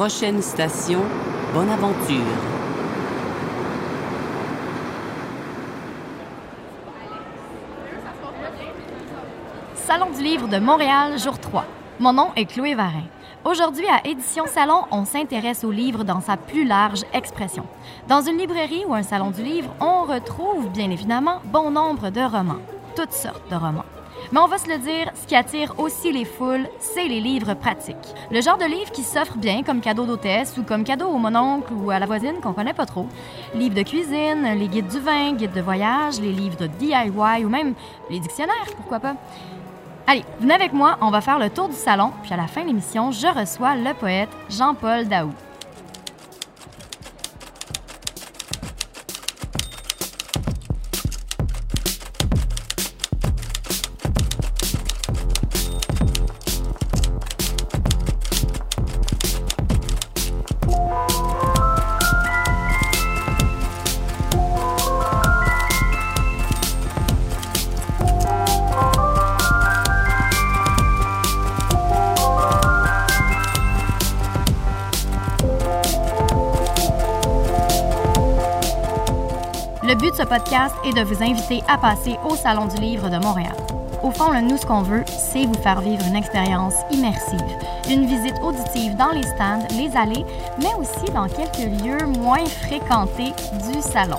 Prochaine station, bonne aventure. Salon du livre de Montréal, jour 3. Mon nom est Chloé Varin. Aujourd'hui, à Édition Salon, on s'intéresse au livre dans sa plus large expression. Dans une librairie ou un salon du livre, on retrouve bien évidemment bon nombre de romans, toutes sortes de romans. Mais on va se le dire, ce qui attire aussi les foules, c'est les livres pratiques. Le genre de livre qui s'offre bien comme cadeau d'hôtesse ou comme cadeau au mononcle ou à la voisine qu'on connaît pas trop. Livres de cuisine, les guides du vin, guides de voyage, les livres de DIY ou même les dictionnaires, pourquoi pas. Allez, venez avec moi, on va faire le tour du salon, puis à la fin de l'émission, je reçois le poète Jean-Paul Daou. Le but de ce podcast est de vous inviter à passer au Salon du Livre de Montréal. Au fond, nous, ce qu'on veut, c'est vous faire vivre une expérience immersive. Une visite auditive dans les stands, les allées, mais aussi dans quelques lieux moins fréquentés du salon.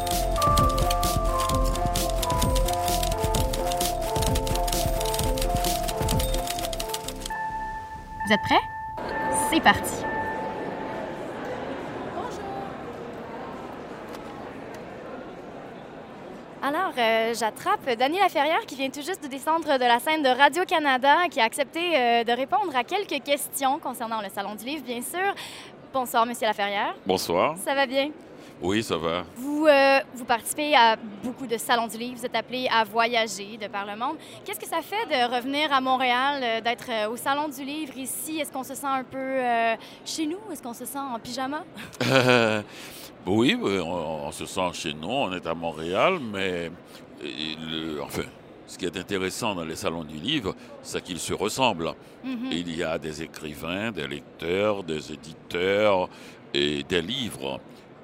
Vous êtes prêts? C'est parti! Alors, euh, j'attrape Dany Laferrière qui vient tout juste de descendre de la scène de Radio-Canada, qui a accepté euh, de répondre à quelques questions concernant le Salon du Livre, bien sûr. Bonsoir, Monsieur Laferrière. Bonsoir. Ça va bien? Oui, ça va. Vous, euh, vous participez à beaucoup de salons du livre, vous êtes appelé à voyager de par le monde. Qu'est-ce que ça fait de revenir à Montréal, d'être au salon du livre ici? Est-ce qu'on se sent un peu euh, chez nous? Est-ce qu'on se sent en pyjama? oui, on, on se sent chez nous, on est à Montréal, mais le- enfin, ce qui est intéressant dans les salons du livre, c'est qu'ils se ressemblent. Mhm. Il y a des écrivains, des lecteurs, des éditeurs et des livres.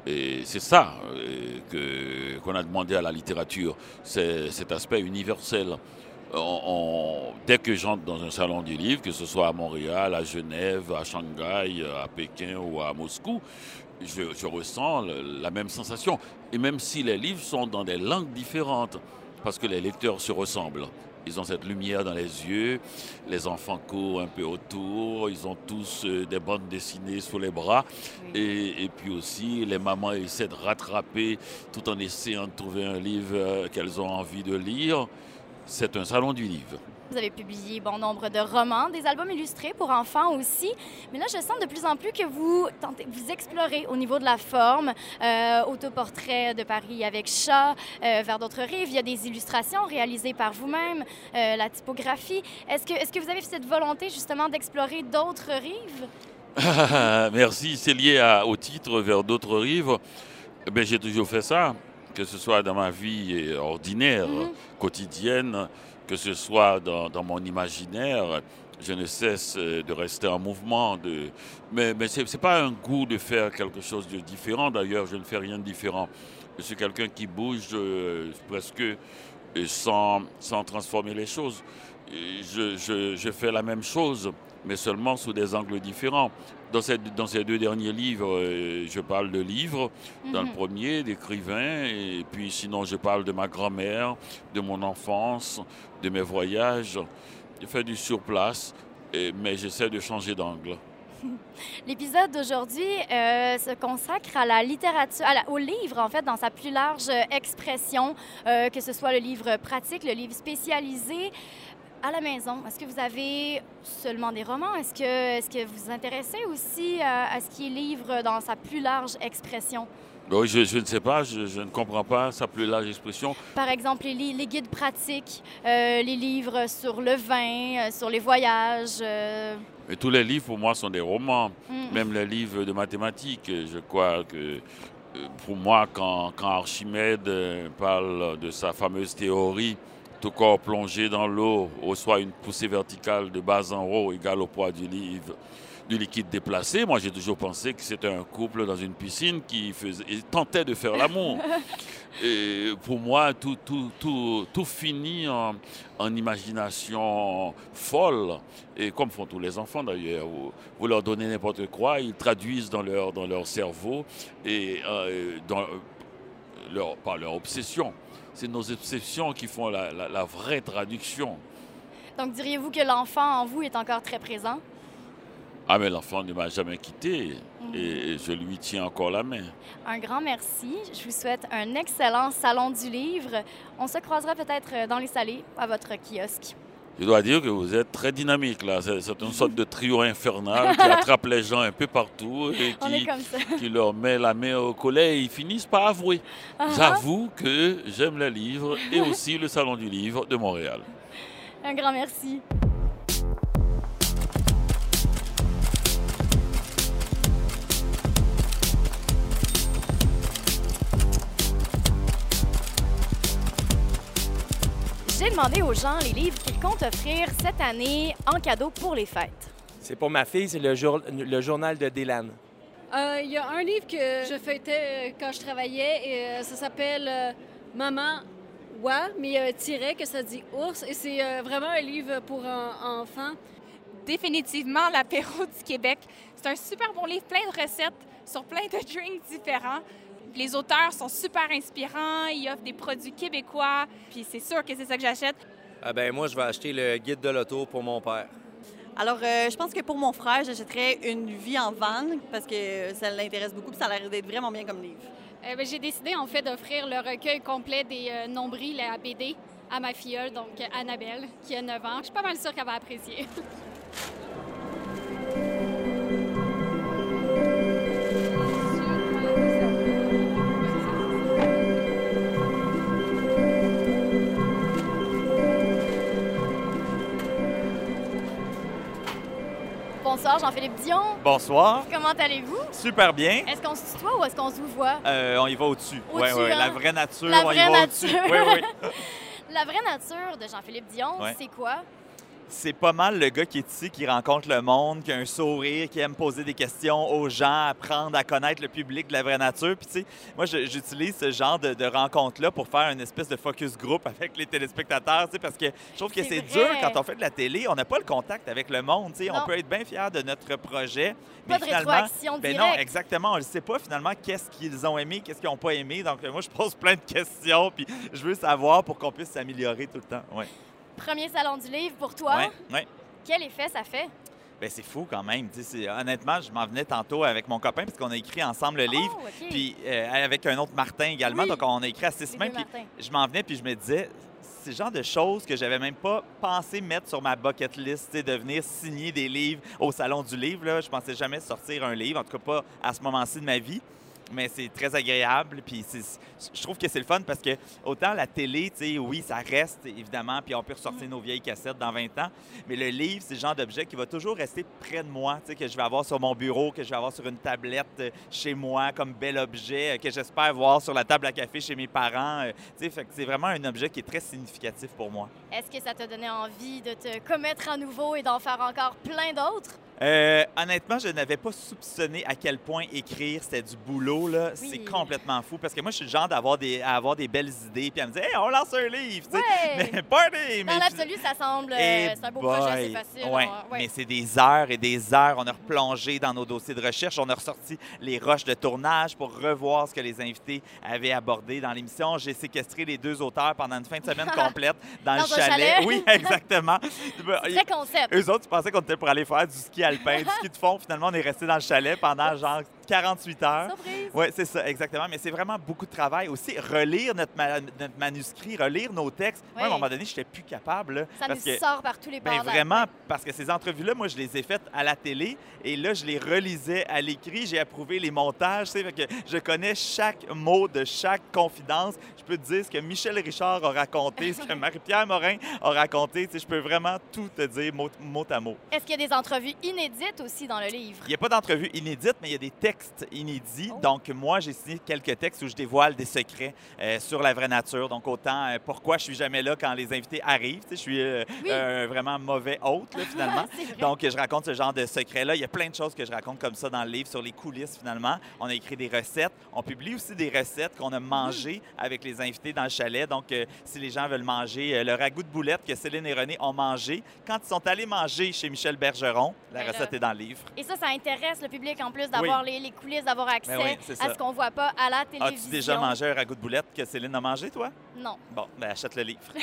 Et c'est ça euh, que- qu'on a demandé à la littérature, c'est cet aspect universel. On- on- dès que j'entre dans un salon du livre, que ce soit à Montréal, à Genève, à Shanghai, à Pékin ou à Moscou, je, je ressens le- la même sensation. Et même si les livres sont dans des langues différentes, parce que les lecteurs se ressemblent. Ils ont cette lumière dans les yeux, les enfants courent un peu autour, ils ont tous euh, des bandes dessinées sous les bras. Et, et puis aussi, les mamans essaient de rattraper tout en essayant de trouver un livre euh, qu'elles ont envie de lire. C'est un salon du livre. Vous avez publié bon nombre de romans, des albums illustrés pour enfants aussi. Mais là, je sens de plus en plus que vous tentez, vous explorez au niveau de la forme. Euh, autoportrait de Paris avec chat, euh, vers d'autres rives. Il y a des illustrations réalisées par vous-même, euh, la typographie. Est-ce que, est-ce que vous avez cette volonté justement d'explorer d'autres rives? Merci, c'est lié à- au titre vers d'autres rives. Eh j'ai toujours fait ça, que ce soit dans ma vie ordinaire, Mhm. quotidienne, que ce soit dans, mon imaginaire. Je ne cesse euh, de rester en mouvement. Mais, ce n'est pas un goût de faire quelque chose de différent. D'ailleurs, je ne fais rien de différent. Je suis quelqu'un qui bouge euh, presque euh, sans, transformer les choses. Je fais la même chose, mais seulement sous des angles différents. Dans, cette- dans ces deux derniers livres, euh, je parle de livres. Dans le Mhm. premier, d'écrivains. Et puis sinon, je parle de ma grand-mère, de mon enfance, de mes voyages. Je fais du surplace, mais j'essaie de changer d'angle. L'épisode d'aujourd'hui euh, se consacre à la littérature, à la- au livre en fait, dans sa plus large expression, euh, que ce soit le livre pratique, le livre spécialisé. À la maison, est-ce que vous avez seulement des romans? Est-ce que, est que vous vous intéressez aussi à, à ce qui est livre dans sa plus large expression? Ben Oui, je, je ne sais pas, je, je ne comprends pas sa plus large expression. Par exemple, les, guides pratiques, euh, les livres sur le vin, euh, sur les voyages. euh, Mais tous les livres, pour moi, sont des romans. mm. Même les livres de mathématiques, je crois que euh, pour moi, quand, quand Archimède euh, parle de sa fameuse théorie, tout corps plongé dans l'eau reçoit une poussée verticale de bas en haut égale au poids du livre. du liquide déplacé. Moi, j'ai toujours pensé que c'était un couple dans une piscine qui faisait, tentait de faire l'amour. Et pour moi, tout, tout, tout, tout finit en, imagination folle, et comme font tous les enfants d'ailleurs. Vous, leur donnez n'importe quoi, ils traduisent dans leur, dans leur cerveau et euh, dans leur, par leur obsession. C'est nos obsessions qui font la, la vraie traduction. Donc diriez-vous que l'enfant en vous est encore très présent? Ah, mais l'enfant ne m'a jamais quitté et je lui tiens encore la main. Un grand merci. Je vous souhaite un excellent salon du livre. On se croisera peut-être dans les salés à votre kiosque. Je dois dire que vous êtes très dynamique là. C'est une sorte de trio infernal qui attrape les gens un peu partout et qui, leur met la main au collet et ils finissent par avouer. Uh-huh. J'avoue que j'aime le livre et aussi le Salon du livre de Montréal. Un grand merci. J'ai demandé aux gens les livres qu'ils comptent offrir cette année en cadeau pour les fêtes. C'est pour ma fille, c'est le, journal de Dylan. Euh, il y a un livre que je feuilletais euh, quand je travaillait et euh, ça s'appelle Maman Ouais, mais il y a un tiret que ça dit ours et c'est vraiment un livre pour enfants. Définitivement l'apéro du Québec. C'est un super bon livre, plein de recettes sur plein de drinks différents. Les auteurs sont super inspirants, ils offrent des produits québécois, puis c'est sûr que c'est ça que j'achète. Ah ben moi, je vais acheter le guide de l'auto pour mon père. Alors, euh, je pense que pour mon frère, j'achèterais Une vie en van parce que ça l'intéresse beaucoup et ça a l'air d'être vraiment bien comme livre. Euh, ben, j'ai décidé en fait d'offrir le recueil complet des euh, nombrils à BD à ma filleule, donc Annabelle, qui a 9 ans. Je suis pas mal sûre qu'elle va apprécier. Bonsoir, Jean-Philippe Dion. Bonsoir. Comment allez-vous? Super bien. Est-ce qu'on se tutoie ou est-ce qu'on se vous voit? Euh, on y va au-dessus. oui, oui. La vraie nature, La on vraie y va nature. Oui, oui. La vraie nature de Jean-Philippe Dion, c'est quoi? C'est pas mal le gars qui est ici, qui rencontre le monde, qui a un sourire, qui aime poser des questions aux gens, apprendre à connaître le public de la vraie nature. Puis, tu sais, moi, j'utilise ce genre de, de rencontre-là pour faire une espèce de focus group avec les téléspectateurs, tu sais, parce que je trouve que c'est dur quand on fait de la télé. On n'a pas le contact avec le monde, tu sais. On peut être bien fier de notre projet. Pas mais de finalement, ben non, exactement. On ne sait pas finalement qu'est-ce qu'ils ont aimé, qu'est-ce qu'ils n'ont pas aimé. Donc, moi, je pose plein de questions, puis je veux savoir pour qu'on puisse s'améliorer tout le temps. Ouais. Premier salon du livre pour toi. Oui, oui. Quel effet ça fait? Bien, c'est fou quand même. honnêtement, je m'en venais tantôt avec mon copain parce qu'on a écrit ensemble le livre. Oh, puis euh, avec un autre Martin également. Donc, on a écrit à six mains. Puis je m'en venais puis je me disais, c'est le genre de choses que j'avais même pas pensé mettre sur ma bucket list, de venir signer des livres au Salon du Livre. Là. Je pensais jamais sortir un livre, en tout cas pas à ce moment-ci de ma vie mais c'est très agréable. Puis je trouve que c'est le fun parce que autant la télé, tu sais, oui, ça reste évidemment, puis on peut ressortir nos vieilles cassettes dans 20 ans, mais le livre, c'est le genre d'objet qui va toujours rester près de moi, tu sais, que je vais avoir sur mon bureau, que je vais avoir sur une tablette euh, chez moi comme bel objet, euh, que j'espère voir sur la table à café chez mes parents. Euh, tu sais, c'est vraiment un objet qui est très significatif pour moi. Est-ce que ça t'a donné envie de te commettre à nouveau et d'en faire encore plein d'autres? Euh, honnêtement, je n'avais pas soupçonné à quel point écrire, c'était du boulot. Là. C'est complètement fou parce que moi, je suis le genre d'avoir des, à avoir des belles idées puis à me dire, hey, on lance un livre. Ouais. Mais party! Dans l'absolu, ça semble. Euh, c'est un beau projet, c'est facile. Ouais. Mais c'est des heures et des heures. On a replongé dans nos dossiers de recherche. On a ressorti les roches de tournage pour revoir ce que les invités avaient abordé dans l'émission. J'ai séquestré les deux auteurs pendant une fin de semaine complète dans, le chalet. Oui, exactement. c'est très concept. Eux autres, tu pensais qu'on était pour aller faire du ski alpin, du ski de fond. Finalement, on est resté dans le chalet pendant genre 48 heures. Oui, c'est ça, exactement. Mais c'est vraiment beaucoup de travail. Aussi, relire notre, notre manuscrit, relire nos textes. Moi, à un moment donné, je n'étais plus capable. ça parce nous que, sort par tous les ben, Vraiment, parce que ces entrevues-là, moi, je les ai faites à la télé et là, je les relisais à l'écrit. J'ai approuvé les montages. Fait que je connais chaque mot de chaque confidence. Je peux te dire ce que Michel Richard a raconté, ce que Marie-Pierre Morin a raconté. Je peux vraiment tout te dire mot, mot à mot. Est-ce qu'il y a des entrevues inédites aussi dans le livre? Il n'y a pas d'entrevues inédites, mais il y a des textes textes inédits. Donc, moi, j'ai signé quelques textes où je dévoile des secrets euh, sur la vraie nature. Donc, autant euh, pourquoi je suis jamais là quand les invités arrivent. Tu sais, je suis euh, Oui. vraiment mauvais hôte, là, finalement. Donc, je raconte ce genre de secrets-là. Il y a plein de choses que je raconte comme ça dans le livre, sur les coulisses, finalement. On a écrit des recettes. On publie aussi des recettes qu'on a mangées avec les invités dans le chalet. Donc, euh, si les gens veulent manger le ragoût de boulettes que Céline et René ont mangé, quand ils sont allés manger chez Michel Bergeron, la Ben là. recette est dans le livre. Et ça, ça intéresse le public en plus d'avoir les, les coulisses, d'avoir accès Ben oui, c'est à ce qu'on voit pas à la télévision. As-tu déjà mangé un ragoût de boulettes que Céline a mangé, toi? Non. Bon, ben achète le livre.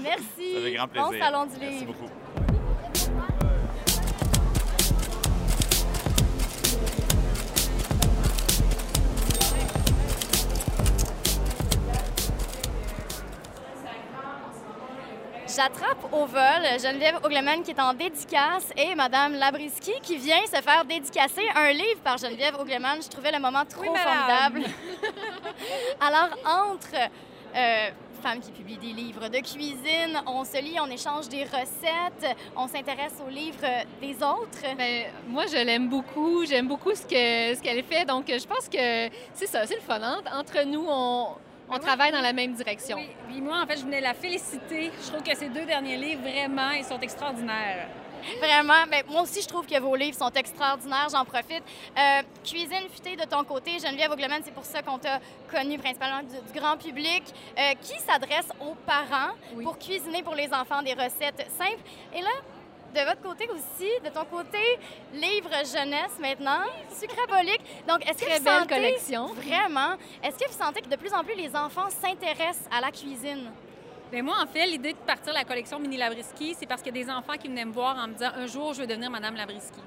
Merci. Ça fait grand plaisir. Bon salon du Merci livre. beaucoup. J'attrape au vol Geneviève Ogleman qui est en dédicace et Madame Labriski qui vient se faire dédicacer un livre par Geneviève Ogleman. Je trouvais le moment trop Oui, formidable. Alors, entre euh, femmes qui publient des livres de cuisine, on se lit, on échange des recettes, on s'intéresse aux livres des autres. Ben, moi, je l'aime beaucoup. J'aime beaucoup ce que ce qu'elle fait. Donc, je pense que c'est ça, c'est le fun. hein. Entre nous, on, on travaille dans la même direction. Oui, puis moi, en fait, je venais la féliciter. Je trouve que ces deux derniers livres, vraiment, ils sont extraordinaires. Vraiment, ben, moi aussi, je trouve que vos livres sont extraordinaires. J'en profite. Euh, Cuisine futée de ton côté, Geneviève Ogleman, c'est pour ça qu'on t'a connu principalement du, du grand public, euh, qui s'adresse aux parents pour cuisiner pour les enfants des recettes simples? Et là, de votre côté aussi, de ton côté, livre jeunesse maintenant, sucrabolique. Donc, est-ce que vous belle sentez collection. vraiment, est-ce que vous sentez que de plus en plus les enfants s'intéressent à la cuisine? Bien, moi, en fait, l'idée de partir la collection Mini Labriski, c'est parce qu'il y a des enfants qui venaient me voir en me disant un jour, je veux devenir Madame Labriski.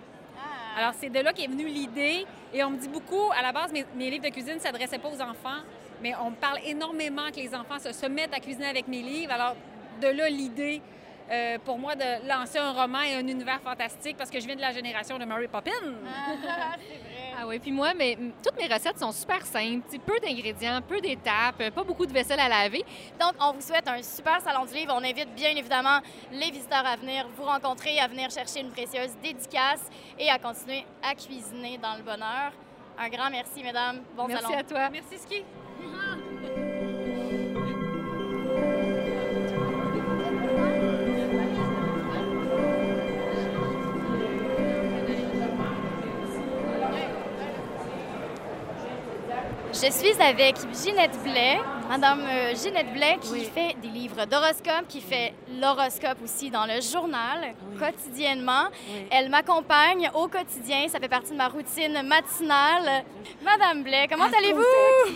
Alors, c'est de là qu'est venue l'idée. Et on me dit beaucoup, à la base, mes, mes livres de cuisine ne s'adressaient pas aux enfants, mais on me parle énormément que les enfants se, se mettent à cuisiner avec mes livres. Alors, de là, l'idée euh, pour moi de lancer un roman et un univers fantastique parce que je viens de la génération de Mary Poppins. Ah oui, puis moi, mais, toutes mes recettes sont super simples. Peu d'ingrédients, peu d'étapes, euh, pas beaucoup de vaisselle à laver. Donc, on vous souhaite un super salon du livre. On invite bien évidemment les visiteurs à venir vous rencontrer, à venir chercher une précieuse dédicace et à continuer à cuisiner dans le bonheur. Un grand merci, mesdames. Bon Merci salon. à toi. Merci, Ski. Je suis avec Ginette Blais, Madame euh, Ginette Blais, qui fait des livres d'horoscope, qui fait l'horoscope aussi dans le journal quotidiennement. Elle m'accompagne au quotidien, ça fait partie de ma routine matinale. Madame Blais, comment allez-vous?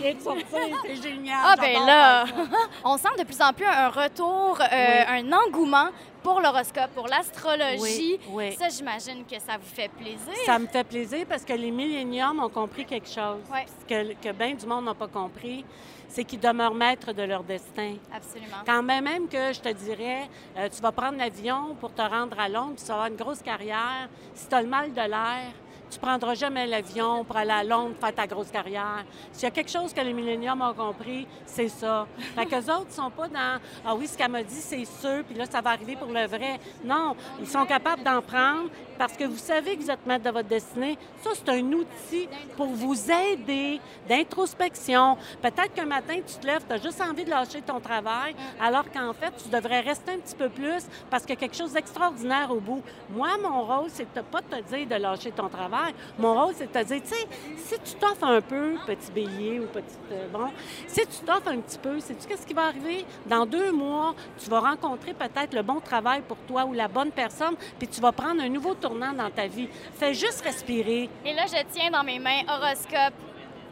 C'est génial. Ah ben là, on sent de plus en plus un retour, euh, un engouement pour l'horoscope, pour l'astrologie. Oui, oui. Ça, j'imagine que ça vous fait plaisir. Ça me fait plaisir parce que les milléniums ont compris quelque chose. Ce que, que bien du monde n'a pas compris, c'est qu'ils demeurent maîtres de leur destin. Absolument. Quand même, même que je te dirais, euh, tu vas prendre l'avion pour te rendre à Londres, puis tu vas avoir une grosse carrière. Si tu as le mal de l'air, tu prendras jamais l'avion pour aller à Londres faire ta grosse carrière. S'il y a quelque chose que les milléniums ont compris, c'est ça. Fait qu'eux autres ne sont pas dans « Ah oui, ce qu'elle m'a dit, c'est sûr, puis là, ça va arriver pour le vrai. » Non, ils sont capables d'en prendre parce que vous savez que vous êtes maître de votre destinée. Ça, c'est un outil pour vous aider d'introspection. Peut-être qu'un matin, tu te lèves, tu as juste envie de lâcher ton travail, alors qu'en fait, tu devrais rester un petit peu plus parce qu'il y a quelque chose d'extraordinaire au bout. Moi, mon rôle, c'est de pas te dire de lâcher ton travail. Mon rôle, c'est de te dire, tu sais, si tu t'offres un peu, petit bélier ou petit... euh, bon, si tu t'offres un petit peu, sais-tu qu'est-ce qui va arriver? Dans deux mois, tu vas rencontrer peut-être le bon travail pour toi ou la bonne personne, puis tu vas prendre un nouveau tournant dans ta vie. Fais juste respirer. Et là, je tiens dans mes mains Horoscope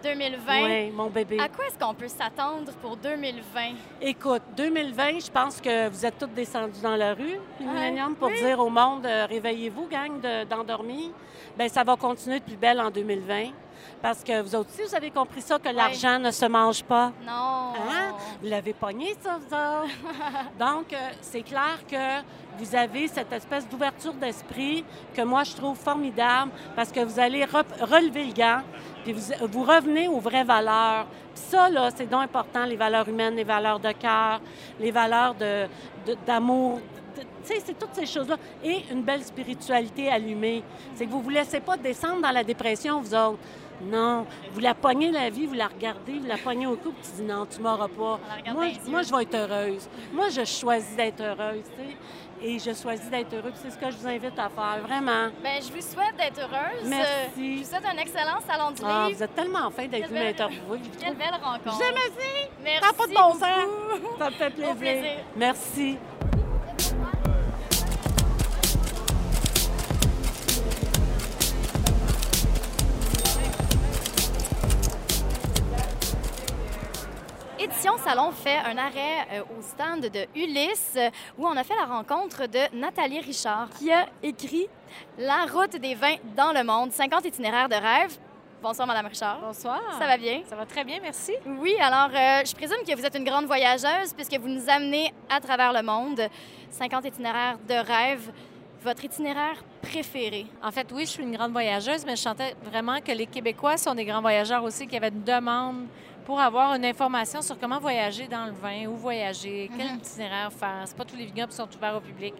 2020. Oui, mon bébé. À quoi est-ce qu'on peut s'attendre pour 2020? Écoute, 2020, je pense que vous êtes tous descendus dans la rue, Ouais. pour Oui. dire au monde, euh, réveillez-vous, gang de- d'endormis. Bien, ça va continuer de plus belle en 2020. Parce que vous autres aussi, vous avez compris ça, que l'argent ne se mange pas. Non. Hein? Vous l'avez pogné, ça, vous autres? Donc, euh, c'est clair que vous avez cette espèce d'ouverture d'esprit que moi, je trouve formidable parce que vous allez re- relever le gant, puis vous, vous revenez aux vraies valeurs. Puis ça, là, c'est donc important, les valeurs humaines, les valeurs de cœur, les valeurs de- de- d'amour, de, Tu sais, c'est toutes ces choses-là. Et une belle spiritualité allumée. C'est que vous ne vous laissez pas descendre dans la dépression, vous autres. Non. Vous la pognez la vie, vous la regardez, vous la pognez au cou, puis tu dis non, tu m'auras pas. Moi, moi, je vais être heureuse. Moi, je choisis d'être heureuse, tu sais. Et je choisis d'être heureuse. C'est ce que je vous invite à faire, vraiment. Bien, je vous souhaite d'être heureuse. Merci. Je vous souhaite un excellent salon du Ah, livre. vous êtes tellement fin d'être venu m'interviewer. Quelle belle rencontre. Je merci. Merci T'as pas de bon beaucoup. sens. Ça me fait plaisir. Au plaisir. Merci. Édition Salon fait un arrêt euh, au stand de Ulysse euh, où on a fait la rencontre de Nathalie Richard qui a écrit La route des vins dans le monde, 50 itinéraires de rêve. Bonsoir, Madame Richard. Bonsoir. Ça va bien? Ça va très bien, merci. Oui, alors euh, je présume que vous êtes une grande voyageuse puisque vous nous amenez à travers le monde. 50 itinéraires de rêve. Votre itinéraire préféré? En fait, oui, je suis une grande voyageuse, mais je sentais vraiment que les Québécois sont des grands voyageurs aussi, qu'il y avait une demande pour avoir une information sur comment voyager dans le vin, où voyager, quel Mhm. itinéraire faire. C'est pas tous les vignobles qui sont ouverts au public.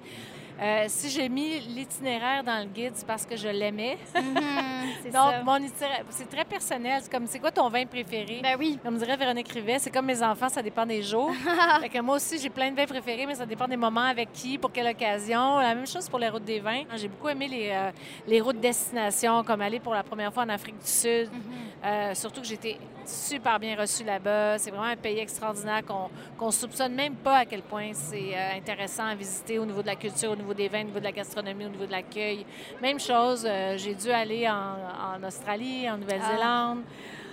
Euh, si j'ai mis l'itinéraire dans le guide, c'est parce que je l'aimais. c'est Donc, ça. mon itinéraire, c'est très personnel. C'est comme, c'est quoi ton vin préféré? Ben oui. Comme dirait Véronique Rivet, c'est comme mes enfants, ça dépend des jours. fait que moi aussi, j'ai plein de vins préférés, mais ça dépend des moments, avec qui, pour quelle occasion. La même chose pour les routes des vins. J'ai beaucoup aimé les, euh, les routes destination, comme aller pour la première fois en Afrique du Sud. Euh, surtout que été super bien reçue là-bas. C'est vraiment un pays extraordinaire qu'on qu'on soupçonne même pas à quel point c'est euh, intéressant à visiter au niveau de la culture, au niveau des vins, au niveau de la gastronomie, au niveau de l'accueil. Même chose, euh, j'ai dû aller en, en Australie, en Nouvelle-Zélande.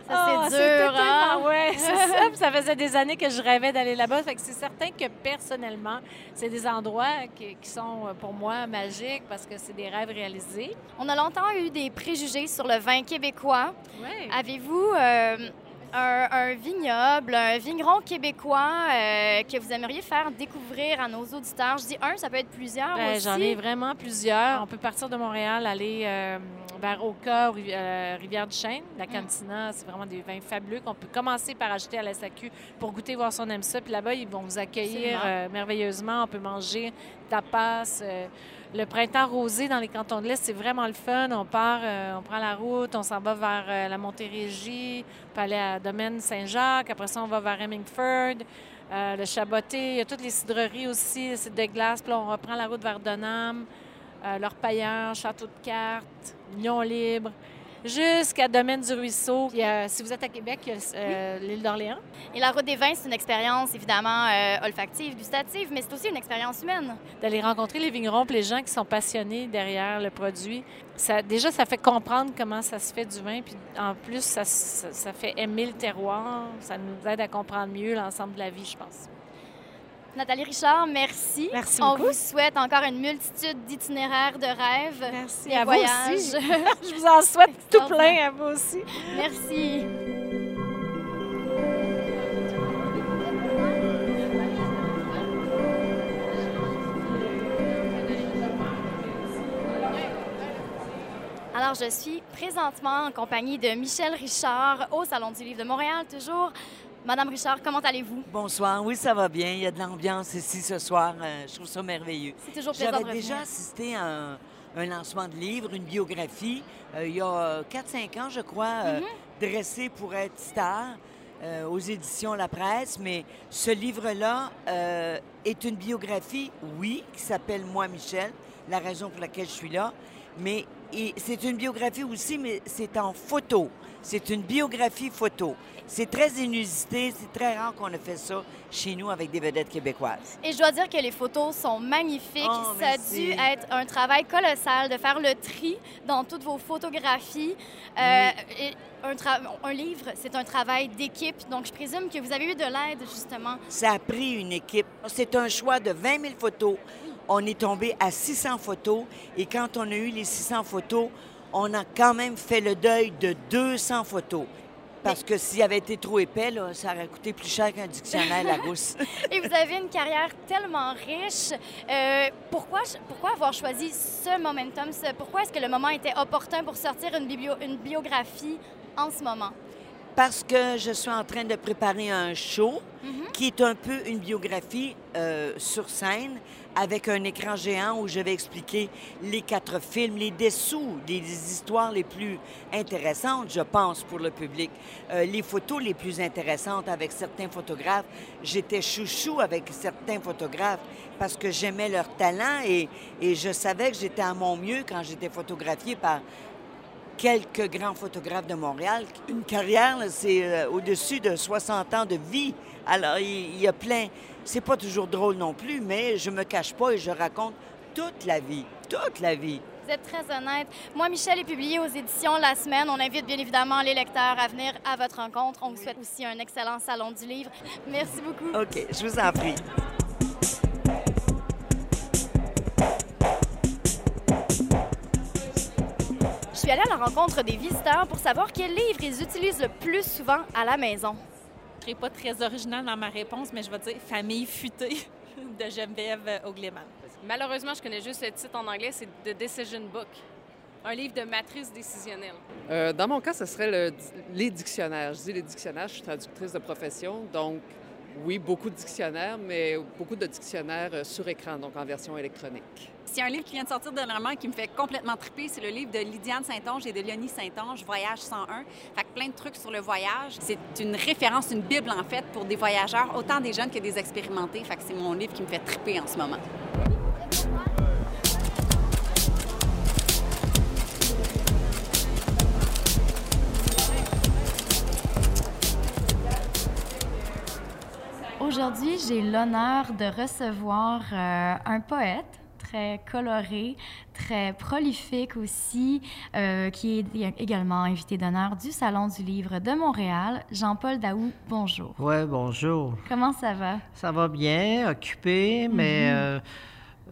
Ça, c'est Ah, dur, tellement- ouais, c'est ça. Ça faisait des années que je rêvais d'aller là-bas. Fait que c'est certain que personnellement, c'est des endroits qui, qui sont euh, pour moi magiques parce que c'est des rêves réalisés. On a longtemps eu des préjugés sur le vin québécois. Ouais. Avez-vous euh, un, un vignoble, un vigneron québécois euh, que vous aimeriez faire découvrir à nos auditeurs? Je dis un, ça peut être plusieurs Ben, aussi. J'en ai vraiment plusieurs. On peut partir de Montréal, aller euh, vers Oka, euh, Rivière-du-Chêne. La Mm. cantina, c'est vraiment des vins fabuleux qu'on peut commencer par acheter à la SAQ pour goûter, voir si on aime ça. Puis là-bas, ils vont vous accueillir merveilleusement. On peut manger tapas. Le printemps rosé dans les cantons de l'Est, c'est vraiment le fun. On part, euh, on prend la route, on s'en va vers euh, la Montérégie, on peut aller à Domaine Saint-Jacques. Après ça, on va vers Hemingford. Euh, le Chaboté, il y a toutes les cidreries aussi, les cidres de glace. Puis on reprend la route vers Donham, l'Orpailleur, Château de Cartes, Union Libre, jusqu'à Domaine du Ruisseau. Puis, euh, si vous êtes à Québec, il y a euh, l'île d'Orléans. Et la route des vins, c'est une expérience évidemment euh, olfactive, gustative, mais c'est aussi une expérience humaine. D'aller rencontrer les vignerons puis les gens qui sont passionnés derrière le produit. Ça, déjà, ça fait comprendre comment ça se fait du vin. Puis en plus, ça, ça- ça fait aimer le terroir. Ça nous aide à comprendre mieux l'ensemble de la vie, je pense. Nathalie Richard, merci. Merci On beaucoup. vous souhaite encore une multitude d'itinéraires de rêves. Merci à vous voyages. aussi. Je vous en souhaite tout plein à vous aussi. Merci. Alors, je suis présentement en compagnie de Michel Richard au Salon du Livre de Montréal, toujours. Madame Richard, comment allez-vous? Bonsoir, oui, ça va bien. Il y a de l'ambiance ici ce soir. Euh, je trouve ça merveilleux. C'est toujours plaisant de J'avais déjà assisté à un, un lancement de livre, une biographie, euh, il y a 4-5 ans, je crois, euh, Mhm. dressé pour être star euh, aux éditions La Presse. Mais ce livre-là euh, est une biographie, oui, qui s'appelle Moi, Michel, la raison pour laquelle je suis là. Mais c'est une biographie aussi, mais c'est en photo. C'est une biographie photo. C'est très inusité, c'est très rare qu'on ait fait ça chez nous avec des vedettes québécoises. Et je dois dire que les photos sont magnifiques. Oh, Ça a dû être un travail colossal de faire le tri dans toutes vos photographies. Euh, et un, un livre, c'est un travail d'équipe. Donc, je présume que vous avez eu de l'aide, justement. Ça a pris une équipe. C'est un choix de 20 000 photos. On est tombé à 600 photos. Et quand on a eu les 600 photos, on a quand même fait le deuil de 200 photos. Parce que s'il avait été trop épais, là, ça aurait coûté plus cher qu'un dictionnaire Larousse. Et vous avez une carrière tellement riche. Euh, pourquoi, pourquoi avoir choisi ce momentum? ce- pourquoi est-ce que le moment était opportun pour sortir une, biographie en ce moment? Parce que je suis en train de préparer un show qui est un peu une biographie euh, sur scène avec un écran géant où je vais expliquer les quatre films, les dessous, les, les histoires les plus intéressantes, je pense, pour le public, Euh, les photos les plus intéressantes avec certains photographes. J'étais chouchou avec certains photographes parce que j'aimais leur talent et, et je savais que j'étais à mon mieux quand j'étais photographiée par quelques grands photographes de Montréal. Une carrière, c'est euh, au-dessus de 60 ans de vie. Alors, il il y, a plein... C'est pas toujours drôle non plus, mais je me cache pas et je raconte toute la vie, toute la vie. Vous êtes très honnête. Moi, Michel est publié aux éditions La Semaine. On invite bien évidemment les lecteurs à venir à votre rencontre. On vous souhaite aussi un excellent salon du livre. Merci beaucoup. OK, je vous en prie. Allée à la rencontre des visiteurs pour savoir quel livre ils utilisent le plus souvent à la maison. Je serai pas très originale dans ma réponse, mais je vais dire Famille futée de Geneviève Ogleman. Malheureusement, je connais juste le titre en anglais, c'est The Decision Book, un livre de matrice décisionnelle. Euh, dans mon cas, ce serait le- les dictionnaires. Je dis les dictionnaires, je suis traductrice de profession, donc oui, beaucoup de dictionnaires, mais beaucoup de dictionnaires euh, sur écran, donc en version électronique. A un livre qui vient de sortir dernièrement qui me fait complètement triper, c'est le livre de Lydiane Saint-Onge et de Léonie Saint-Onge, Voyage 101. Fait que plein de trucs sur le voyage. C'est une référence, une bible en fait pour des voyageurs, autant des jeunes que des expérimentés. Fait que c'est mon livre qui me fait triper en ce moment. Aujourd'hui, j'ai l'honneur de recevoir euh, un poète très coloré, très prolifique aussi, euh, qui est également invité d'honneur du Salon du Livre de Montréal, Jean-Paul Daou. Bonjour. Ouais, bonjour. Comment ça va? Ça va bien, occupé, mais Mhm. euh,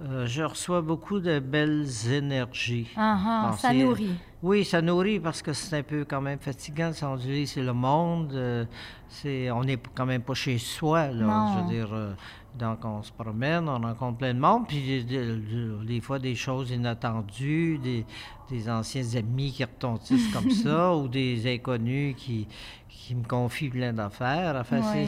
euh, je reçois beaucoup de belles énergies. Ah, ah, ça nourrit. Oui, ça nourrit parce que c'est un peu quand même fatigant. de s'en dire, c'est le monde. euh, c'est, on n'est quand même pas chez soi. Là, Non. Je veux dire, euh, donc on se promène, on rencontre plein de monde, puis des, des- des fois des choses inattendues, des, des anciens amis qui retentissent comme ça, ou des inconnus qui, qui me confient plein d'affaires. Enfin, Ouais.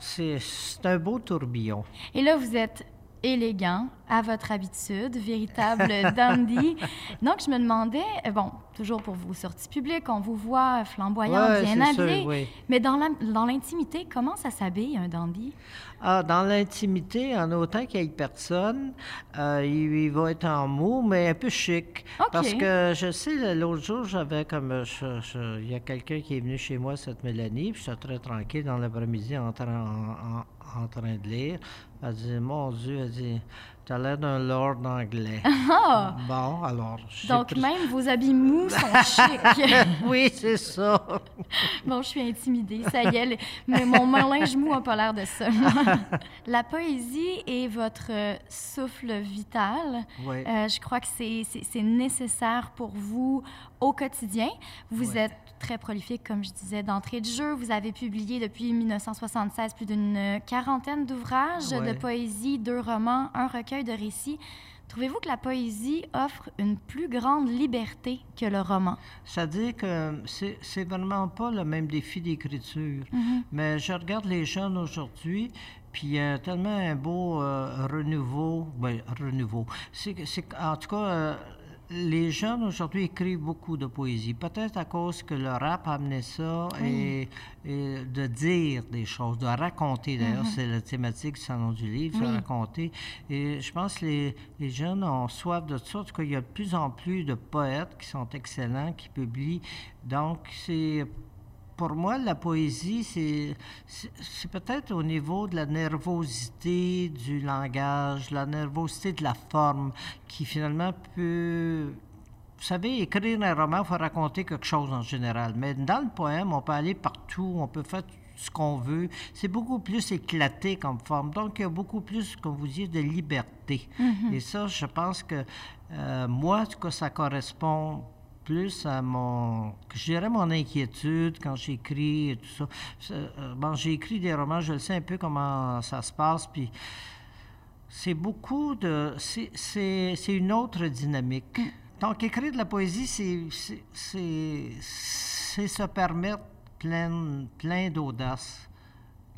c'est, c'est un beau tourbillon. Et là, vous êtes élégant, à votre habitude, véritable dandy. Donc, je me demandais, euh, bon, toujours pour vos sorties publiques, on vous voit flamboyant, Ouais, bien habillé. oui. Mais dans l'intimité, comment ça s'habille, un dandy? Ah, dans l'intimité, en autant qu'il y ait personne, euh, il, il va être en mou, mais un peu chic. Parce que je sais, l'autre jour, j'avais comme. euh, Il y a quelqu'un qui est venu chez moi, cette Mélanie, puis j'étais très tranquille dans l'après-midi en, train- en- en- en train de lire. Elle dit Mon Dieu, elle dit T'as l'air d'un lord anglais. Ah! Bon, alors. Donc, pris- même vos habits mous sont chics. oui, c'est ça. bon, je suis intimidée, ça y est. Mais mon, linge mou n'a pas l'air de ça. La poésie est votre euh, souffle vital. Ouais. Euh, je crois que c'est- nécessaire pour vous au quotidien. Vous êtes très prolifique, comme je disais, d'entrée de jeu. Vous avez publié depuis 1976 plus d'une quarantaine d'ouvrages de poésie, deux romans, un recueil de récits. Trouvez-vous que la poésie offre une plus grande liberté que le roman? C'est-à-dire que c'est vraiment pas le même défi d'écriture. Mhm. Mais je regarde les jeunes aujourd'hui, puis il y a tellement un beau euh, renouveau. Ben, renouveau. C'est en tout cas, euh, les jeunes aujourd'hui écrivent beaucoup de poésie. Peut-être à cause que le rap a amené ça et, et de dire des choses, de raconter. D'ailleurs, Mhm. c'est la thématique du Salon du Livre, de Oui. raconter. Et je pense que les, les jeunes ont soif de ça. En tout cas, il y a de plus en plus de poètes qui sont excellents, qui publient. Donc, c'est pour moi, la poésie, c'est, peut-être au niveau de la nervosité du langage, la nervosité de la forme, qui finalement peut... Vous savez, écrire un roman, il faut raconter quelque chose en général. Mais dans le poème, on peut aller partout, on peut faire ce qu'on veut. C'est beaucoup plus éclaté comme forme. Donc, il y a beaucoup plus, comme vous dites, de liberté. Mhm. Et ça, je pense que euh, moi, en tout cas, ça correspond plus à mon, je mon inquiétude quand j'écris et tout ça. Euh, Bon, j'ai écrit des romans, je le sais un peu comment ça se passe, puis c'est beaucoup de, c'est- une autre dynamique. Donc, écrire de la poésie, c'est se permettre plein, plein d'audace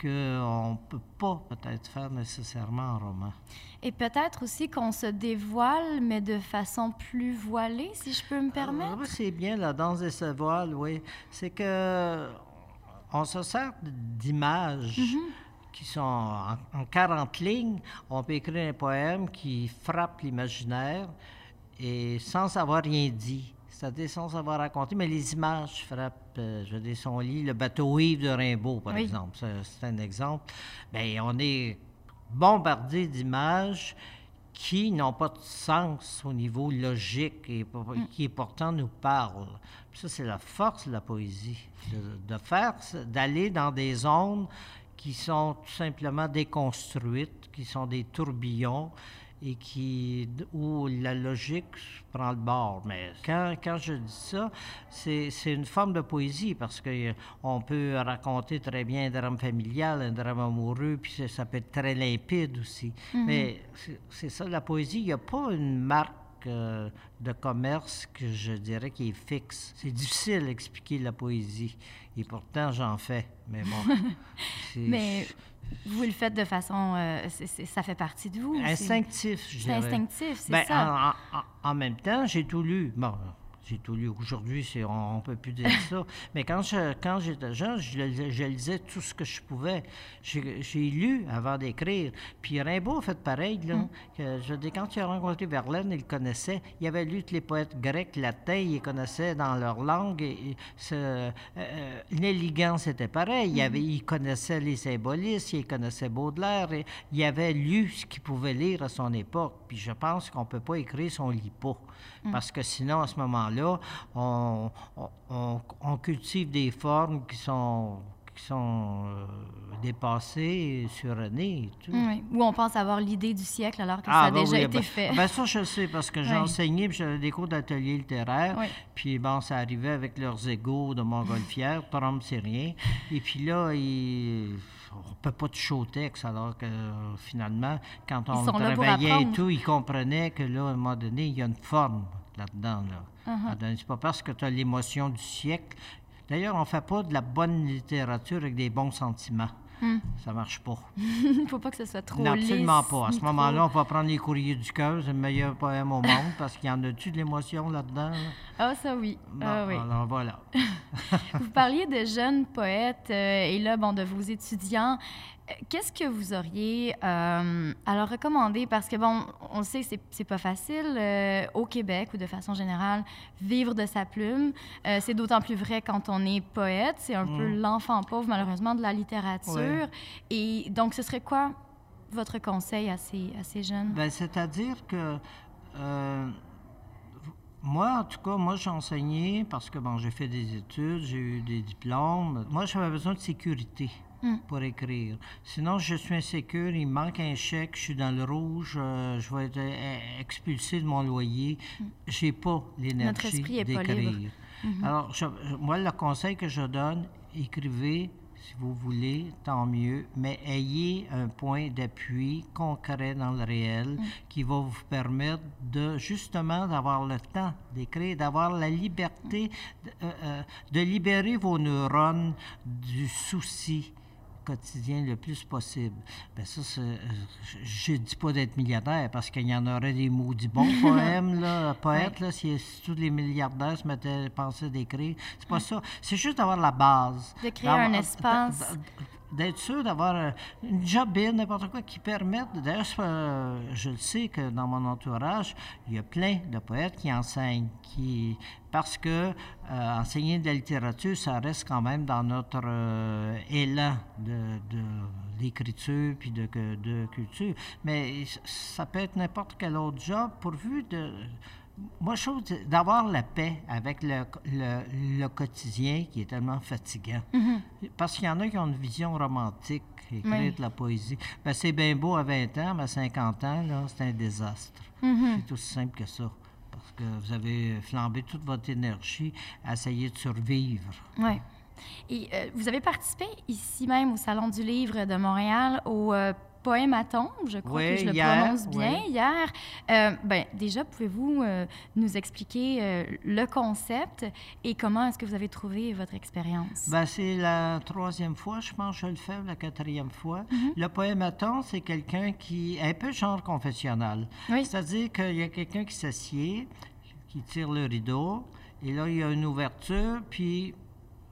qu'on ne peut pas peut-être faire nécessairement en roman. Et peut-être aussi qu'on se dévoile, mais de façon plus voilée, si je peux me permettre? Ah, c'est bien la danse des se voiles, oui. C'est que on se sert d'images. Mm-hmm. qui sont en, en 40 lignes, on peut écrire un poème qui frappe l'imaginaire et sans avoir rien dit c'est-à-dire sans avoir raconté, mais les images frappent. euh, je veux dire, si on lit Le bateau ivre de Rimbaud, par Oui. exemple, c'est un exemple, bien, on est bombardé d'images qui n'ont pas de sens au niveau logique et pour- qui pourtant nous parlent. Puis ça, c'est la force de la poésie, de, de faire, d'aller dans des zones qui sont tout simplement déconstruites, qui sont des tourbillons et qui, où la logique prend le bord. Mais quand, quand je dis ça, c'est une forme de poésie parce qu'on peut raconter très bien un drame familial, un drame amoureux, puis ça, peut être très limpide aussi. Mhm. Mais c'est ça, la poésie, il n'y a pas une marque euh, de commerce que je dirais qui est fixe. C'est difficile d'expliquer la poésie. Et pourtant, j'en fais. Mais bon. c'est- Mais vous le faites de façon. euh, c'est- c'est- ça fait partie de vous. c'est- Instinctif, je C'est dirais. instinctif, c'est Ben, ça. En, en- en même temps, j'ai tout lu. Bon, j'ai tout lu. Aujourd'hui, on ne peut plus dire ça. Mais quand je- quand j'étais jeune, je, lisais tout ce que je pouvais. J'ai lu avant d'écrire. Puis Rimbaud a fait pareil. Là, Mm. que, je dis, quand il a rencontré Verlaine, il connaissait. Il avait lu tous les poètes grecs, latins, il connaissait dans leur langue. Et, ce, euh, euh, Nelligan, c'était pareil. Il, avait, il connaissait les symbolistes, il connaissait Baudelaire. et il avait lu ce qu'il pouvait lire à son époque. Puis je pense qu'on ne peut pas écrire si on ne lit pas. Mm. Parce que sinon, à ce moment-là, on, on- on- on cultive des formes qui sont, qui sont euh, dépassées, surannées et tout. Oui. Ou on pense avoir l'idée du siècle alors que Ah, ça a ben déjà oui, été ben- fait. ben ça, je sais, parce que j'ai Oui. enseigné, puis j'avais des cours d'atelier littéraire. Oui. Puis bon, ça arrivait avec leurs égaux de montgolfière. Trump, c'est rien. Et puis là, il... on ne peut pas toucher au texte, alors que euh, finalement, quand on travaillait et tout, ils comprenaient que là, à un moment donné, il y a une forme là-dedans. Là. Uh-huh. Ah, C'est pas parce que tu as l'émotion du siècle? D'ailleurs, on ne fait pas de la bonne littérature avec des bons sentiments. Hmm. Ça marche pas. Il ne faut pas que ce soit trop Non, absolument lisse, pas. À ce moment-là, on va prendre les courriers du cœur, c'est le meilleur poème au monde, parce qu'il y en a-tu de l'émotion là-dedans? là? Ah, ça oui. Bon, Ah, oui. alors voilà. Vous parliez de jeunes poètes euh, et là, bon, de vos étudiants. Qu'est-ce que vous auriez euh, à leur recommander? Parce que, bon, on sait, c'est, c'est pas facile euh, au Québec ou de façon générale, vivre de sa plume. Euh, c'est d'autant plus vrai quand on est poète. C'est un Mm. peu l'enfant pauvre, malheureusement, de la littérature. Ouais. Et donc, ce serait quoi votre conseil à ces, à ces jeunes? Ben, c'est-à-dire que euh, moi, en tout cas, moi, j'ai enseigné parce que bon, j'ai fait des études, j'ai eu des diplômes. Moi, j'avais besoin de sécurité Mm. pour écrire. Sinon, je suis insécure, il me manque un chèque, je suis dans le rouge, euh, je vais être euh, expulsé de mon loyer. J'ai pas l'énergie d'écrire. libre. Mhm. Alors, je- moi, le conseil que je donne, écrivez si vous voulez, tant mieux, mais ayez un point d'appui concret dans le réel qui va vous permettre de justement d'avoir le temps d'écrire, d'avoir la liberté de, euh, euh, de libérer vos neurones du souci quotidien le plus possible. Ben ça, euh, je ne dis pas d'être milliardaire parce qu'il y en aurait des maudits bons poèmes, là, poètes, là, si, si tous les milliardaires se mettaient à penser d'écrire. C'est pas ça. C'est juste d'avoir la base. De créer un espace. d- d- D'être sûr d'avoir euh, une job in, n'importe quoi qui permette. D'ailleurs, euh, je le sais que dans mon entourage, il y a plein de poètes qui enseignent, qui parce que euh, enseigner de la littérature, ça reste quand même dans notre élan de, de l'écriture puis de, de culture. Mais ça peut être n'importe quel autre job pourvu de moi, je trouve d'avoir la paix avec le, le- le quotidien qui est tellement fatigant. Mhm. Parce qu'il y en a qui ont une vision romantique, écrire Oui. de la poésie. Ben, c'est bien beau à 20 ans, mais à 50 ans, là, c'est un désastre. Mhm. C'est aussi simple que ça. Parce que vous avez flambé toute votre énergie à essayer de survivre. Oui. Et euh, vous avez participé ici même au Salon du Livre de Montréal au euh, Poématon, je crois Oui, que je le hier, prononce bien, oui. hier. Euh, ben, déjà, pouvez-vous euh, nous expliquer euh, le concept et comment est-ce que vous avez trouvé votre expérience? Ben, c'est la troisième fois, je pense que je le fais, la quatrième fois. Mhm. Le poématon, c'est quelqu'un qui est un peu genre confessionnal. Oui. C'est-à-dire qu'il y a quelqu'un qui s'assied, qui tire le rideau, et là, il y a une ouverture, puis,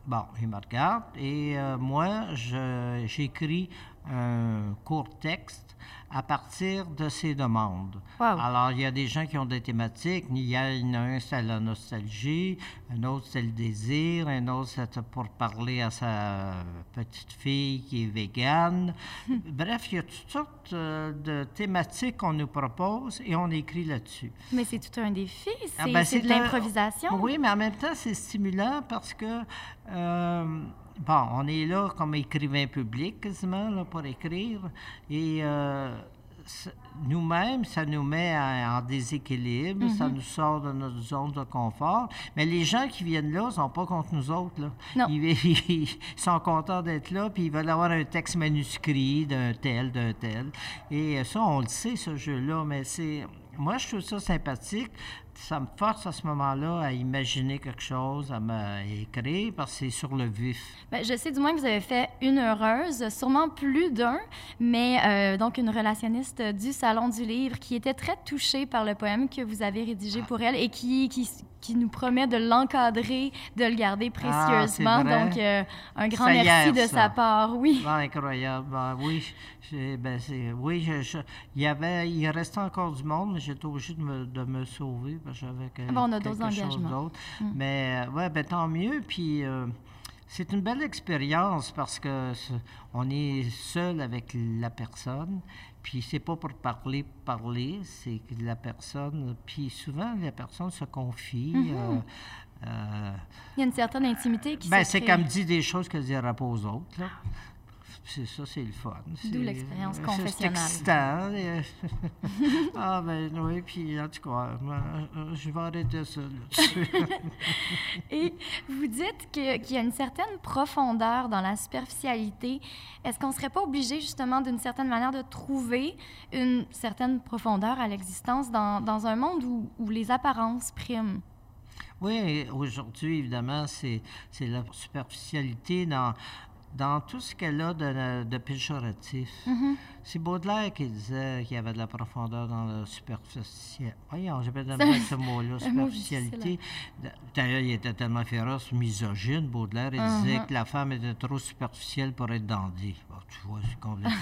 bon, il me regarde, et euh, moi, je- j'écris un court texte à partir de ses demandes. Wow. Alors, il y a des gens qui ont des thématiques. Il y a il y en a un, c'est la nostalgie, un autre, c'est le désir, un autre, c'est pour parler à sa petite fille qui est végane. Bref, il y a toutes sortes euh, de thématiques qu'on nous propose et on écrit là-dessus. Mais c'est tout un défi, c'est Ah ben, de l'improvisation. Oui, mais en même temps, c'est stimulant parce que, euh, bon, on est là comme écrivain public quasiment là, pour écrire. Et euh, nous-mêmes, ça nous met en, déséquilibre, ça Mhm. nous sort de notre zone de confort. Mais les gens qui viennent là ne sont pas contre nous autres. Là. Ils, ils sont contents d'être là, puis ils veulent avoir un texte manuscrit d'un tel, d'un tel. Et euh, ça, on le sait, ce jeu-là, mais c'est... Moi, je trouve ça sympathique. Ça me force à ce moment-là à imaginer quelque chose, à m'écrire, parce que c'est sur le vif. Ben, je sais du moins que vous avez fait une heureuse, sûrement plus d'un, mais euh, donc une relationniste du Salon du Livre qui était très touchée par le poème que vous avez rédigé pour elle et qui, qui, qui nous promet de l'encadrer, de le garder Ah, précieusement. donc, euh, un grand merci hier, de ça. sa part, oui. Ah, incroyable. Ben oui, ben oui je- je- il, y avait, il restait encore du monde, mais j'étais obligé de me, de me sauver parce que j'avais que- Ah bon, on a d'autres quelque chose engagements. d'autre. Mm. Mais euh, ouais, ben, tant mieux. Puis euh, c'est une belle expérience parce que c'est- on est seul avec la personne. Puis c'est pas pour parler, parler, c'est que la personne. Puis souvent, la personne se confie. Mhm. euh, euh, Il y a une certaine intimité qui ben, se c'est qu'elle me dit des choses qu'elle ne dira pas aux autres. Là. C'est ça, c'est le fun. D'où l'expérience c'est- confessionnelle. C'est excitant. euh. ah, ben oui, puis en tout cas, euh, je vais arrêter ça là-dessus. Et vous dites qu'il y a une certaine profondeur dans la superficialité. Est-ce qu'on ne serait pas obligé justement d'une certaine manière de trouver une certaine profondeur à l'existence dans, dans un monde où, où les apparences priment? Oui, aujourd'hui, évidemment, c'est la superficialité dans, dans tout ce qu'elle a de, de péjoratif. Mhm. C'est Baudelaire qui disait qu'il y avait de la profondeur dans la superficialité. Voyons, j'ai pas de ce mot-là, mot superficialité. D'ailleurs, il était tellement féroce, misogyne, Baudelaire. Il disait Mhm. que la femme était trop superficielle pour être dandy. Bon, tu vois, c'est complètement...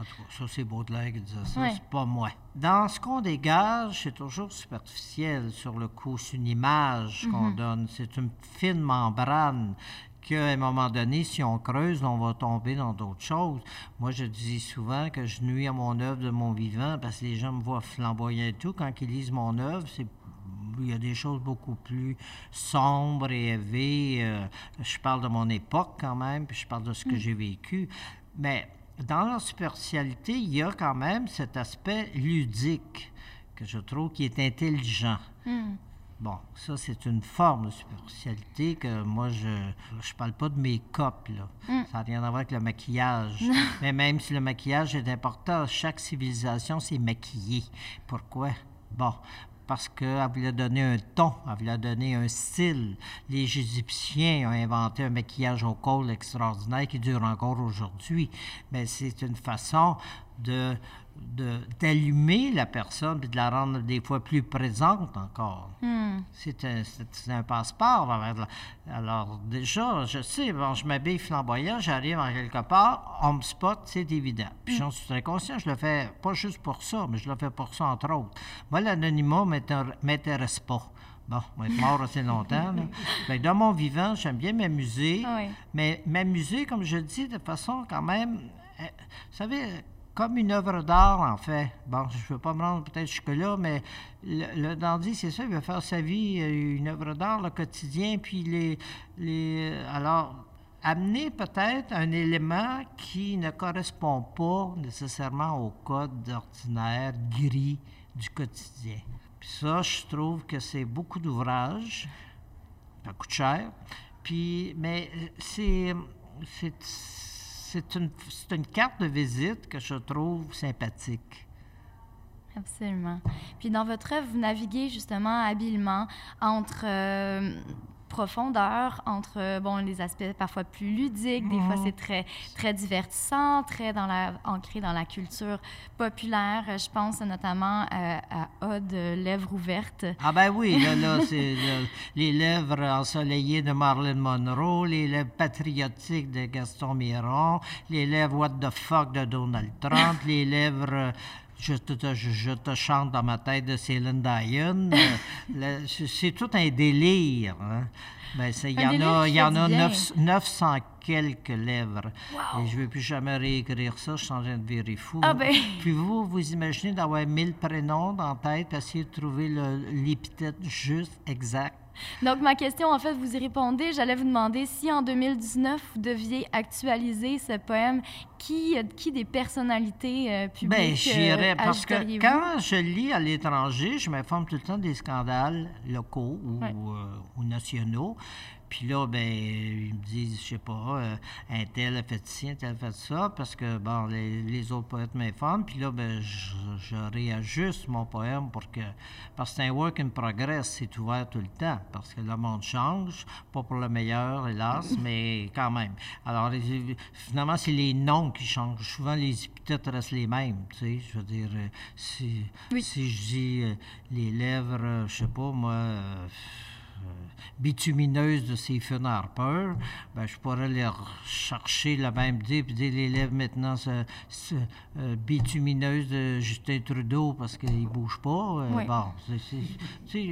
En tout cas, ça, c'est Baudelaire qui disait ça, Ouais. c'est pas moi. Dans ce qu'on dégage, c'est toujours superficiel sur le coup. C'est une image qu'on Mhm. donne. C'est une fine membrane qu'à un moment donné, si on creuse, on va tomber dans d'autres choses. Moi, je dis souvent que je nuis à mon œuvre de mon vivant parce que les gens me voient flamboyant et tout. Quand ils lisent mon œuvre, c'est il y a des choses beaucoup plus sombres et élevées. Euh, je parle de mon époque quand même, puis je parle de ce que Mm. j'ai vécu. Mais dans la superficialité, il y a quand même cet aspect ludique que je trouve qui est intelligent. Hmm. Bon, ça, c'est une forme de superficialité que moi, je je parle pas de make-up, là. Mm. Ça n'a rien à voir avec le maquillage. Mais même si le maquillage est important, chaque civilisation s'est maquillée. Pourquoi? Bon, parce qu'elle voulait donner un ton, elle voulait donner un style. Les Égyptiens ont inventé un maquillage au col extraordinaire qui dure encore aujourd'hui. Mais c'est une façon de- d'allumer la personne et de la rendre des fois plus présente encore. Hmm. C'est un, un passeport. Alors, déjà, je sais, bon, je m'habille flamboyant, j'arrive en quelque part, on me spot, c'est évident. Puis j'en suis très conscient, je le fais pas juste pour ça, mais je le fais pour ça, entre autres. Moi, l'anonymat m'intér- m'intéresse pas. Bon, on va être mort assez longtemps. là. Que dans mon vivant, j'aime bien m'amuser, Oui. mais m'amuser, comme je dis, de façon quand même, euh, vous savez, comme une œuvre d'art, en fait. Bon, je ne veux pas me rendre peut-être jusque-là, mais le, dandy, c'est ça, il veut faire sa vie euh, une œuvre d'art, le quotidien, puis les... les alors, amener peut-être un élément qui ne correspond pas nécessairement au code ordinaire gris du quotidien. Puis ça, je trouve que c'est beaucoup d'ouvrages, ça coûte cher, puis, mais euh, c'est, c'est, une, une carte de visite que je trouve sympathique. Absolument. Puis dans votre œuvre, vous naviguez justement habilement entre euh, profondeur, entre bon les aspects parfois plus ludiques, des fois Mhm. c'est très très divertissant, très dans la ancré dans la culture populaire. Je pense notamment euh, à Ode lèvres ouvertes. Ah ben oui, là, là c'est le- les lèvres ensoleillées de Marilyn Monroe, les lèvres patriotiques de Gaston Miron, les lèvres what the fuck de Donald Trump, les lèvres euh, je te, te- je, te chante dans ma tête de Céline Dion. Euh, c'est tout un délire. hein. Ben, il y en a, y en a bien. 900 900 quelques lèvres. Wow. Et je ne vais plus jamais réécrire ça, je suis en train de virer fou. Ah ben. Puis vous, vous imaginez d'avoir 1000 prénoms dans la tête, essayer de trouver l'épithète juste, exact. Donc, ma question, en fait, vous y répondez. J'allais vous demander si en 2019, vous deviez actualiser ce poème, qui, qui des personnalités euh, publiques j'irais euh, parce que quand je lis à l'étranger, je m'informe tout le temps des scandales locaux ou, euh, ou nationaux. Puis là, ben, ils me disent, je sais pas, euh, un tel a fait ci, un tel a fait ça, parce que, bon, les, les autres poètes m'informent. Puis là, ben, je, je réajuste mon poème pour que. Parce que c'est un work in progress, c'est ouvert tout le temps, parce que le monde change, pas pour le meilleur, hélas, mais quand même. Alors, finalement, c'est les noms qui changent. Souvent, les épithètes restent les mêmes, tu sais. Je veux dire, euh, si, si je dis euh, les lèvres, je sais pas, moi. euh, bitumineuse de Stephen Harper, ben, je pourrais les chercher le même dire, puis dire les lèvres maintenant c'est, c'est, euh, bitumineuse de Justin Trudeau parce qu'il ne bouge pas. euh, Oui. Bon, c'est-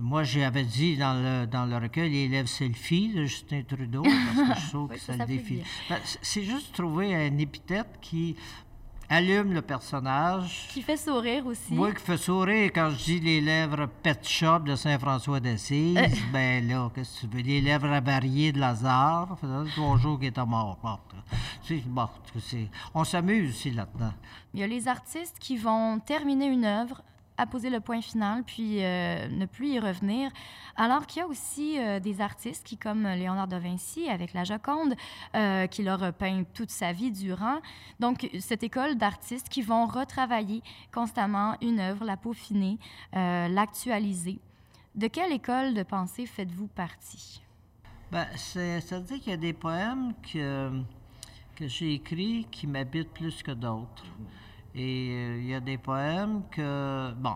moi j'avais dit dans le, dans le recueil les lèvres selfie de Justin Trudeau parce que je trouve Oui, que ça, le défie. Ben, c'est juste trouver un épithète qui allume le personnage. Qui fait sourire aussi. Moi qui fait sourire quand je dis les lèvres pet shop de Saint-François d'Assise, Euh. ben là, qu'est-ce que tu veux? Les lèvres avariées de Lazare, ça faisait trois jours qu'il était mort. Bon, c'est- bon, c'est- on s'amuse aussi là-dedans. Il y a les artistes qui vont terminer une œuvre, apposer le point final, puis euh, ne plus y revenir. Alors qu'il y a aussi euh, des artistes qui, comme Léonard de Vinci avec la Joconde, euh, qui leur peint toute sa vie durant. Donc, cette école d'artistes qui vont retravailler constamment une œuvre, la peaufiner, euh, l'actualiser. De quelle école de pensée faites-vous partie? C'est- C'est-à-dire qu'il y a des poèmes que, que j'ai écrits qui m'habitent plus que d'autres. Et euh, il y a des poèmes que, bon,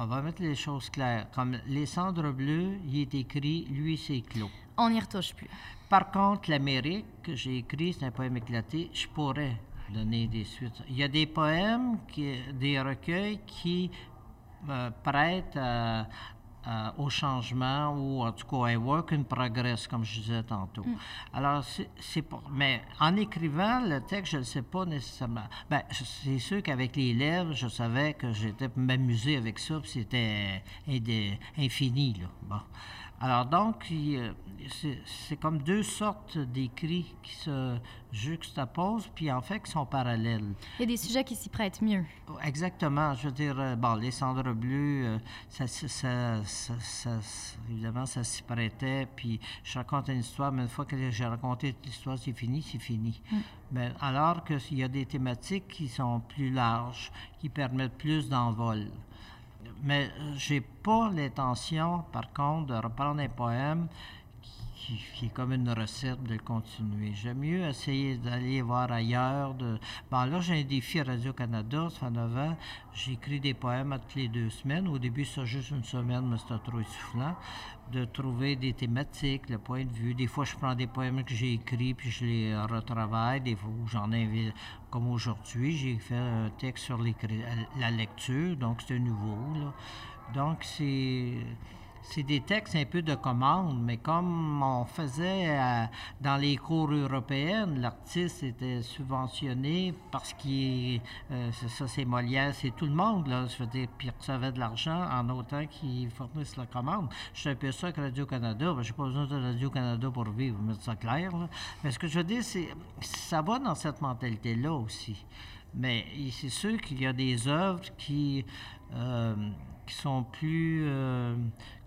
on va mettre les choses claires. Comme Les cendres bleues, il est écrit, lui, c'est clos. On n'y retouche plus. Par contre, l'Amérique, que j'ai écrit, c'est un poème éclaté, je pourrais donner des suites. Il y a des poèmes, qui, des recueils qui euh, prêtent à- à- au changement ou en tout cas un work in progress, comme je disais tantôt. Alors, c'est c'est pas. Mais en écrivant le texte, je ne le sais pas nécessairement. Ben, c'est sûr qu'avec les lèvres, je savais que j'étais pour m'amuser avec ça, puis c'était euh, infini, là. Bon. Alors donc, euh, c'est comme deux sortes d'écrits qui se juxtaposent, puis en fait qui sont parallèles. Il y a des sujets qui s'y prêtent mieux. Exactement. Je veux dire, euh, bon, les cendres bleues, euh, ça, ça, ça- évidemment, ça s'y prêtait. Puis je raconte une histoire, mais une fois que j'ai raconté l'histoire, c'est fini, c'est fini. Mm. Mais alors qu'il y a des thématiques qui sont plus larges, qui permettent plus d'envol. Mais euh, j'ai pas l'intention, par contre, de reprendre un poème qui, est comme une recette de continuer. J'aime mieux essayer d'aller voir ailleurs. De... Bon, là, j'ai un défi à Radio-Canada, ça fait 9 ans. J'écris des poèmes à toutes les deux semaines. Au début, c'est juste une semaine, mais c'était trop essoufflant. De trouver des thématiques, le point de vue. Des fois, je prends des poèmes que j'ai écrits, puis je les retravaille. Des fois, j'en invite, comme aujourd'hui, j'ai fait un texte sur la lecture, donc c'est nouveau. Là. Donc, c'est c'est des textes un peu de commande, mais comme on faisait euh, dans les cours européennes, l'artiste était subventionné parce qu'il, euh, c'est ça, c'est Molière, c'est tout le monde, là, je veux dire, puis recevait de l'argent en autant qu'il fournisse la commande. Je suis un peu ça avec Radio-Canada, ben, j'ai pas besoin de Radio-Canada pour vivre, mettre ça clair, là. Mais ce que je veux dire, c'est, ça va dans cette mentalité-là aussi. Mais c'est sûr qu'il y a des œuvres qui, euh, qui sont plus, euh,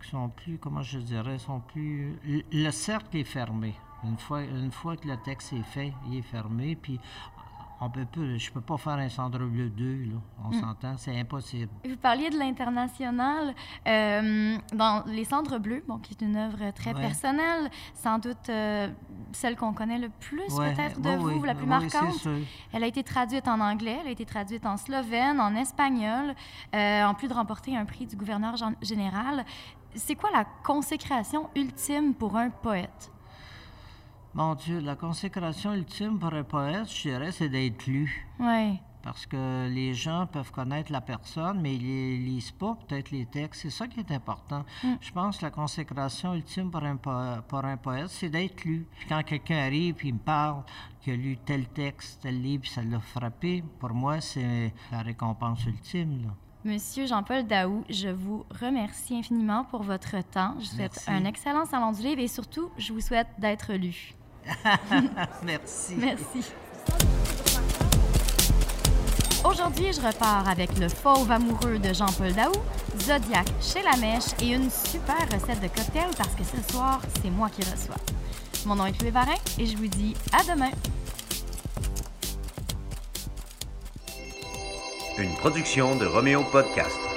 qui sont plus, comment je dirais, sont plus. le- Le cercle est fermé. Une fois, une fois que le texte est fait, il est fermé, puis on peut je peux pas faire un cendre bleu 2, là. On Mm. s'entend, c'est impossible. Vous parliez de l'international. Euh, dans Les Cendres Bleues, bon, qui est une œuvre très Ouais. personnelle, sans doute euh, celle qu'on connaît le plus Ouais, peut-être de vous, oui, la plus oui, marquante. sûr. Elle a été traduite en anglais, elle a été traduite en slovène, en espagnol, euh, en plus de remporter un prix du gouverneur général. C'est quoi la consécration ultime pour un poète? Mon Dieu, la consécration ultime pour un poète, je dirais, c'est d'être lu. Oui. Parce que les gens peuvent connaître la personne, mais ils ne lisent pas peut-être les textes. C'est ça qui est important. Mm. Je pense que la consécration ultime pour un, po- pour un poète, c'est d'être lu. Puis quand quelqu'un arrive et me parle qu'il a lu tel texte, tel livre, ça l'a frappé, pour moi, c'est la récompense ultime. là. Monsieur Jean-Paul Daou, je vous remercie infiniment pour votre temps. Je vous souhaite Merci. un excellent salon du livre et surtout, je vous souhaite d'être lu. Merci. Merci. Aujourd'hui, je repars avec le fauve amoureux de Jean-Paul Daou, Zodiac chez La Mèche et une super recette de cocktail parce que ce soir, c'est moi qui reçois. Mon nom est Chloé Varin et je vous dis à demain. Une production de Roméo Podcast.